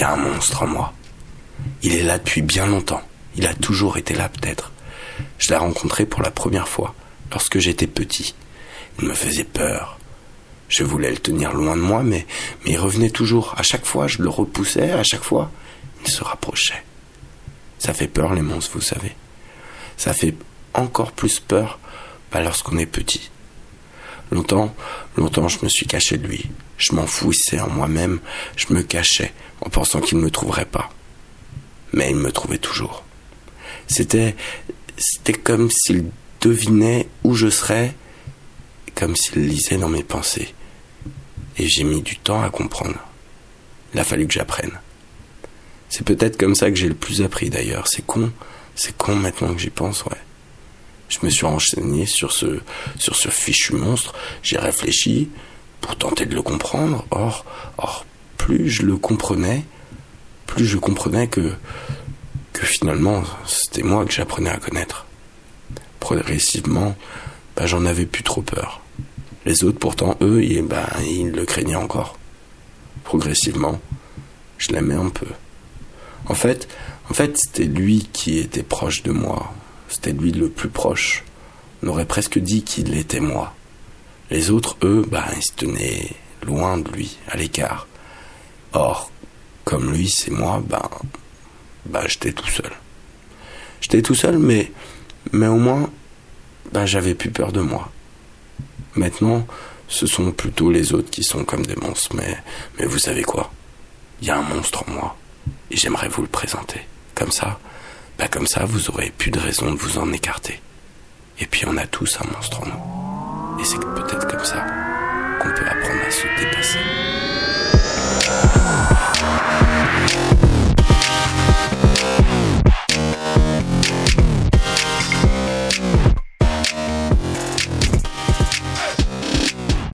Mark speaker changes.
Speaker 1: y a un monstre en moi. Il est là depuis bien longtemps. Il a toujours été là peut-être. Je l'ai rencontré pour la première fois, lorsque j'étais petit. Il me faisait peur. Je voulais le tenir loin de moi, mais, il revenait toujours. À chaque fois, je le repoussais, à chaque fois, il se rapprochait. Ça fait peur, les monstres, vous savez. Ça fait encore plus peur bah, lorsqu'on est petit. Longtemps, longtemps, je me suis caché de lui. Je m'enfouissais en moi-même, je me cachais en pensant qu'il ne me trouverait pas. Mais il me trouvait toujours. C'était, c'était comme s'il devinait où je serais, comme s'il lisait dans mes pensées. Et j'ai mis du temps à comprendre. Il a fallu que j'apprenne. C'est peut-être comme ça que j'ai le plus appris d'ailleurs. C'est con, c'est con maintenant que j'y pense, ouais. Je me suis renseigné sur ce, sur ce fichu monstre, j'ai réfléchi pour tenter de le comprendre. Or, or, plus je le comprenais, plus je comprenais que, que finalement, c'était moi que j'apprenais à connaître. Progressivement, bah, j'en avais plus trop peur. Les autres, pourtant, eux, ils, bah, ils le craignaient encore. Progressivement, je l'aimais un peu. En fait, en fait, c'était lui qui était proche de moi. C'était lui le plus proche. On aurait presque dit qu'il était moi. Les autres, eux, bah, ils se tenaient loin de lui, à l'écart. Or, comme lui, c'est moi, bah, bah, j'étais tout seul. J'étais tout seul, mais, mais au moins, bah, j'avais plus peur de moi. Maintenant, ce sont plutôt les autres qui sont comme des monstres, mais, mais vous savez quoi? Il y a un monstre en moi, et j'aimerais vous le présenter. Comme ça, bah comme ça, vous aurez plus de raison de vous en écarter. Et puis on a tous un monstre en nous. Et c'est peut-être comme ça qu'on peut apprendre à se dépasser.